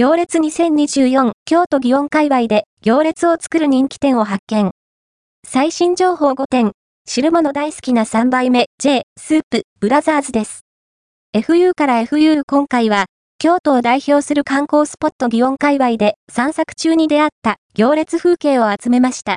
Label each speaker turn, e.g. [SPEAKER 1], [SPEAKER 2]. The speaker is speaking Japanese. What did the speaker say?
[SPEAKER 1] 行列2024京都祇園界隈で行列を作る人気店を発見。最新情報5点、汁物大好きな3杯目 J スープブラザーズです。FU から FU 今回は京都を代表する観光スポット祇園界隈で散策中に出会った行列風景を集めました。